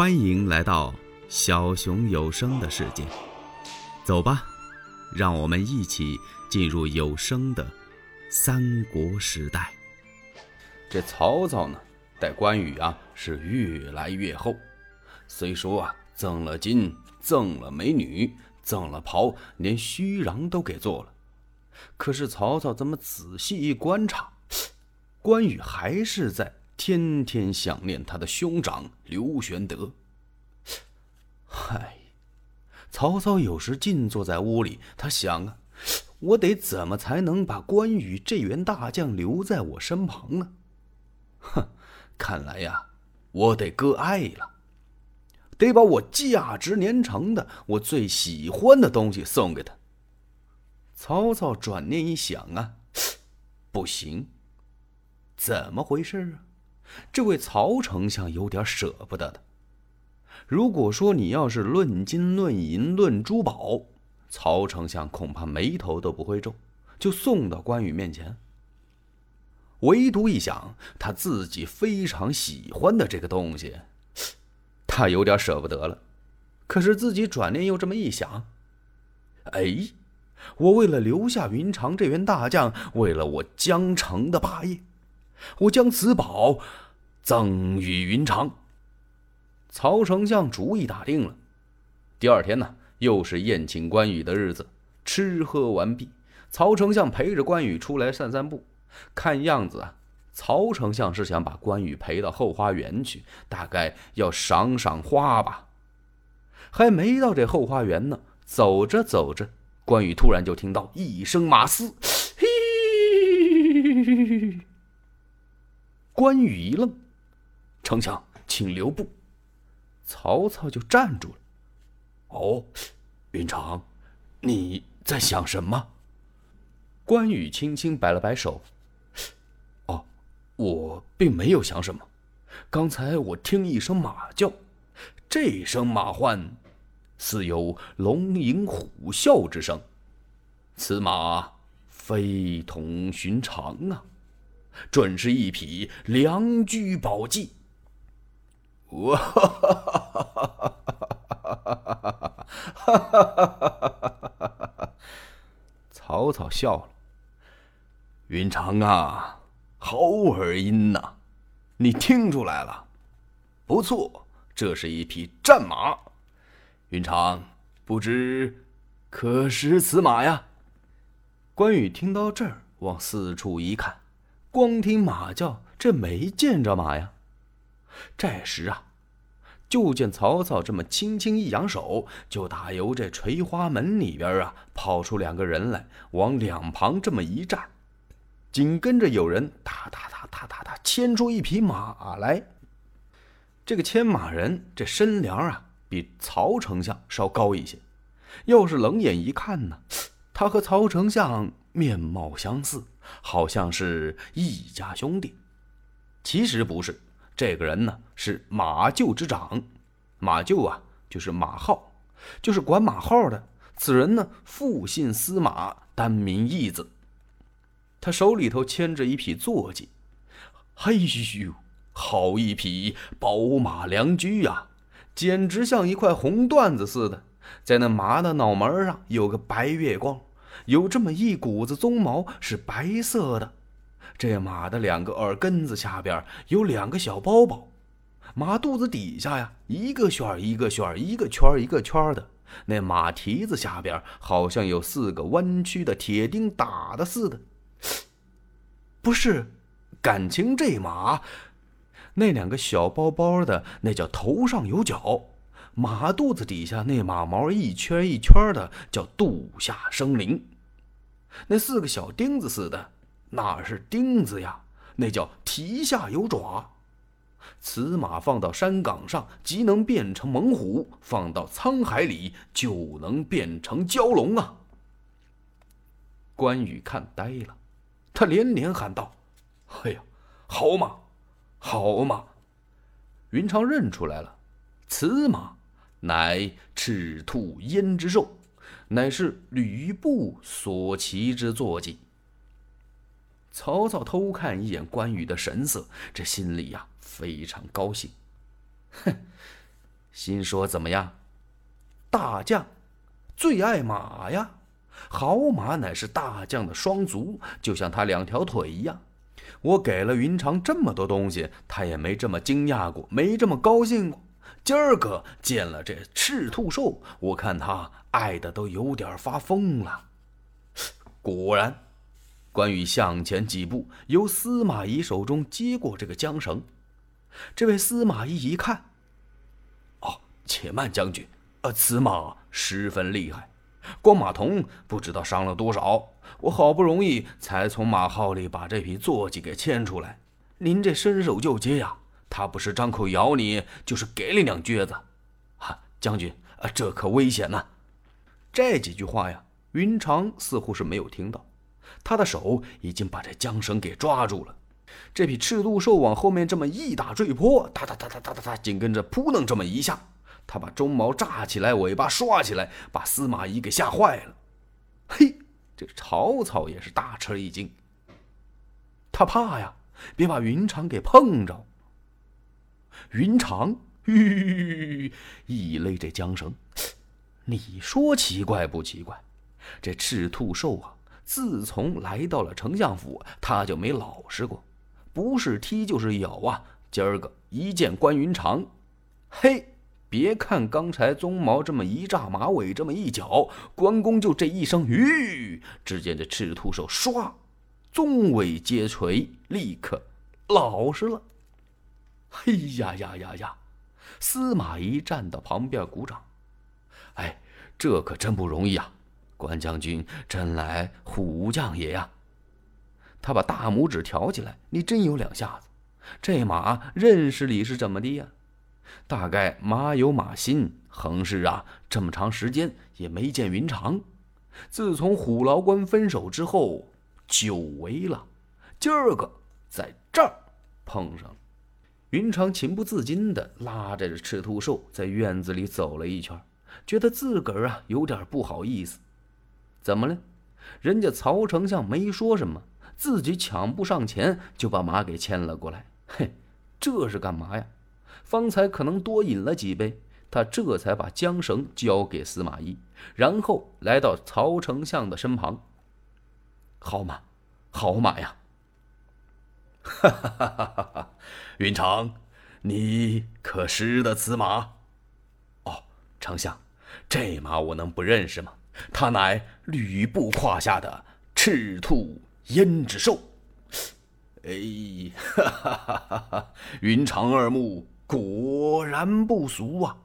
欢迎来到小熊有声的世界，走吧，让我们一起进入有声的三国时代。这曹操呢，待关羽啊是越来越厚。虽说啊，赠了金，赠了美女，赠了袍，连虚禳都给做了。可是曹操这么仔细一观察，关羽还是在。天天想念他的兄长刘玄德。嗨，曹操有时静坐在屋里，他想啊，我得怎么才能把关羽这员大将留在我身旁呢？哼，看来呀，我得割爱了，得把我价值连城的、我最喜欢的东西送给他。曹操转念一想啊，不行，怎么回事啊？这位曹丞相有点舍不得的。如果说你要是论金论银论珠宝，曹丞相恐怕眉头都不会皱，就送到关羽面前。唯独一想他自己非常喜欢的这个东西，他有点舍不得了。可是自己转念又这么一想，哎，我为了留下云长这员大将，为了我江城的霸业。我将此宝赠与云长。曹丞相主意打定了。第二天呢，又是宴请关羽的日子。吃喝完毕，曹丞相陪着关羽出来散散步。看样子啊，曹丞相是想把关羽陪到后花园去，大概要赏赏花吧。还没到这后花园呢，走着走着，关羽突然就听到一声马嘶，嘿。关羽一愣，丞相，请留步。曹操就站住了。哦，云长，你在想什么？关羽轻轻摆了摆手。哦，我并没有想什么。刚才我听一声马叫，这声马唤，似有龙吟虎啸之声。此马非同寻常啊！准是一匹良驹宝骑。哇哈哈哈哈哈哈哈！曹操笑了。云长啊，好耳音呐，你听出来了？不错，这是一匹战马。云长，不知可识此马呀？关羽听到这儿，往四处一看。光听马叫，这没见着马呀。这时啊，就见曹操这么轻轻一扬手，就打由这垂花门里边啊跑出两个人来，往两旁这么一站，紧跟着有人哒哒哒哒哒哒牵出一匹马来。这个牵马人这身量啊比曹丞相稍高一些，要是冷眼一看呢，他和曹丞相面貌相似。好像是一家兄弟，其实不是。这个人呢是马厩之长，马厩啊就是马号，就是管马号的。此人呢复姓司马，单名义子。他手里头牵着一匹坐骑，嘿呦，好一匹宝马良驹呀，简直像一块红缎子似的。在那马的脑门上有个白月光。有这么一股子鬃毛是白色的，这马的两个耳根子下边有两个小包包，马肚子底下呀一个旋儿一个旋儿，一个圈儿一个圈儿的，那马蹄子下边好像有四个弯曲的铁钉打的似的。不是，感情这马那两个小包包的那叫头上有角，马肚子底下那马毛一圈一圈的叫肚下生灵。那四个小钉子似的，那是钉子呀，那叫蹄下有爪。此马放到山岗上，即能变成猛虎；放到沧海里，就能变成蛟龙啊！关羽看呆了，他连连喊道：“哎呀，好马，好马！”云长认出来了，此马乃赤兔胭脂兽。乃是吕布所骑之坐骑。曹操偷看一眼关羽的神色，这心里呀非常高兴。哼，心说怎么样？大将最爱马呀，好马乃是大将的双足，就像他两条腿一样。我给了云长这么多东西，他也没这么惊讶过，没这么高兴过。今儿个见了这赤兔兽，我看他爱的都有点发疯了。果然，关羽向前几步，由司马懿手中接过这个缰绳。这位司马懿一看，哦，且慢，将军，呃，此马十分厉害，光马童不知道伤了多少。我好不容易才从马号里把这匹坐骑给牵出来，您这伸手就接呀！他不是张口咬你，就是给你两撅子。哈，将军，啊，这可危险呐！这几句话呀，云长似乎是没有听到，他的手已经把这缰绳给抓住了。这匹赤兔兽往后面这么一打坠坡，哒哒哒哒哒哒哒，紧跟着扑棱这么一下，他把鬃毛炸起来，尾巴刷起来，把司马懿给吓坏了。嘿，这曹操也是大吃一惊，他怕呀，别把云长给碰着。云长，吁，一勒这缰绳，你说奇怪不奇怪？这赤兔兽啊，自从来到了丞相府，他就没老实过，不是踢就是咬啊！今儿个一见关云长，嘿，别看刚才鬃毛这么一炸，马尾这么一绞，关公就这一声吁，只见这赤兔兽唰，鬃尾接垂，立刻老实了。嘿呀呀呀呀！司马懿站到旁边鼓掌。哎，这可真不容易啊！关将军真来虎将也呀！他把大拇指挑起来，你真有两下子。这马认识你是怎么的呀？大概马有马心，横是啊，这么长时间也没见云长。自从虎牢关分手之后，久违了。今儿个在这儿碰上了。云长情不自禁地拉着赤兔兽在院子里走了一圈，觉得自个儿啊有点不好意思。怎么了？人家曹丞相没说什么，自己抢步上前就把马给牵了过来。嘿，这是干嘛呀？方才可能多饮了几杯，他这才把缰绳交给司马懿，然后来到曹丞相的身旁。好马，好马呀！哈哈哈哈哈哈！云长，你可识得此马？哦，丞相，这马我能不认识吗？他乃吕布胯下的赤兔胭脂兽。哎，哈哈哈哈哈！云长二目果然不俗啊！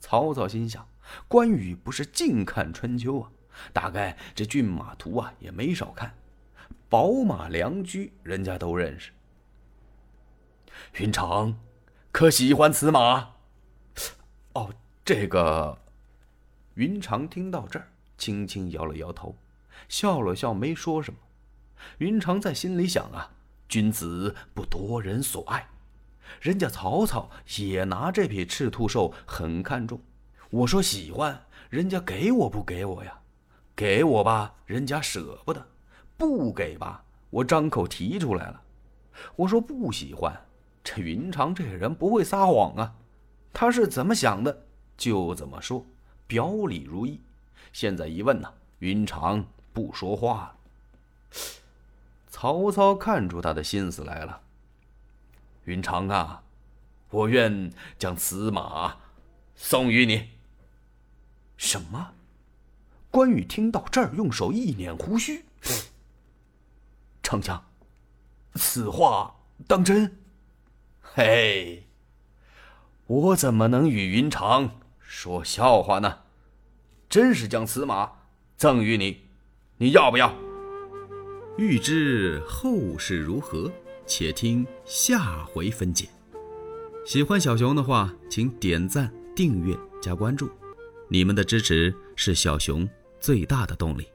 曹操心想：关羽不是净看春秋啊，大概这骏马图啊也没少看。宝马良驹，人家都认识。云长，可喜欢此马？哦，这个。云长听到这儿，轻轻摇了摇头，笑了笑，没说什么。云长在心里想啊，君子不夺人所爱，人家曹操也拿这匹赤兔兽很看重。我说喜欢，人家给我不给我呀？给我吧，人家舍不得。不给吧，我张口提出来了。我说不喜欢，这云长这人不会撒谎啊，他是怎么想的就怎么说，表里如一。现在一问呢，云长不说话了。曹操看出他的心思来了，云长啊，我愿将此马送与你。什么？关羽听到这儿，用手一捻胡须。丞相，此话当真？嘿，我怎么能与云长说笑话呢？真是将此马赠与你，你要不要？欲知后事如何，且听下回分解。喜欢小熊的话，请点赞、订阅、加关注，你们的支持是小熊最大的动力。